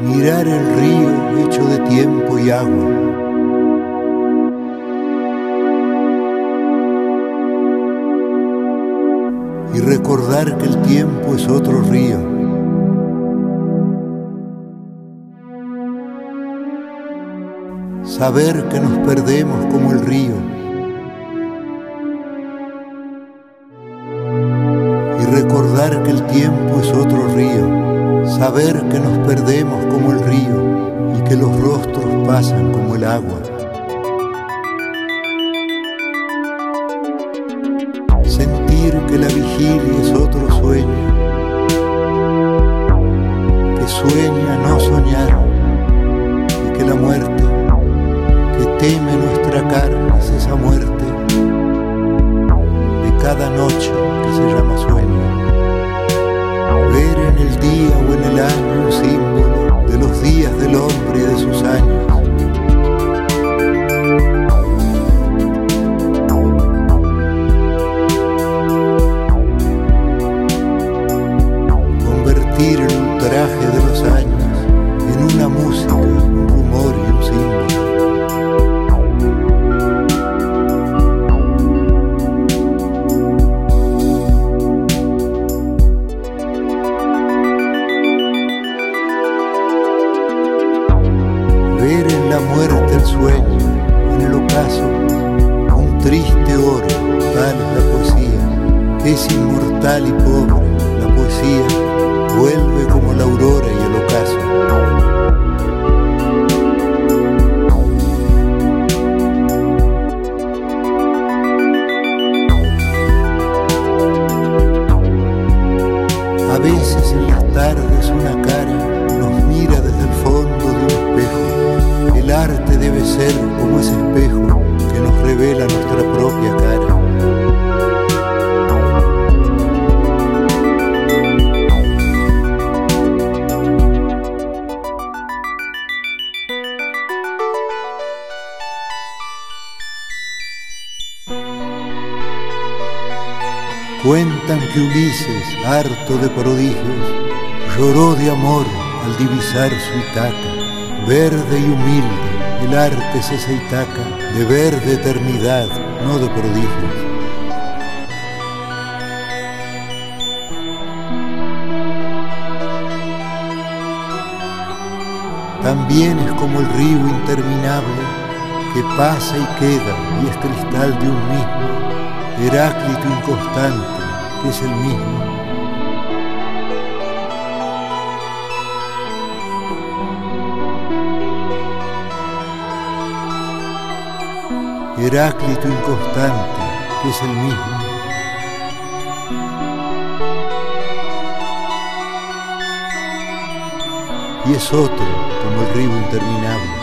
mirar el río hecho de tiempo y agua. Y recordar que el tiempo es otro río. Saber que nos perdemos como el río. Y recordar que el tiempo es otro río saber que nos perdemos como el río y que los rostros pasan como el agua. Sentir que la vigilia es otro sueño, que sueña no soñar y que la muerte, que teme nuestra carne es esa muerte de cada noche que se llama sueño ver en el día año símbolo de los días del hombre y de sus años. Convertir el muerte el sueño, en el ocaso, un triste oro, tal es la poesía, es inmortal y pobre, la poesía vuelve como la aurora y el ocaso. A veces en las tardes una ser como ese espejo que nos revela nuestra propia cara. Cuentan que Ulises, harto de prodigios, lloró de amor al divisar su Itaca verde y humilde, el arte es esa Itaca de verde eternidad, no de prodigios. También es como el río interminable que pasa y queda y es cristal de un mismo, Heráclito inconstante, que es el mismo, Heráclito inconstante, que es el mismo. Y es otro como el río interminable.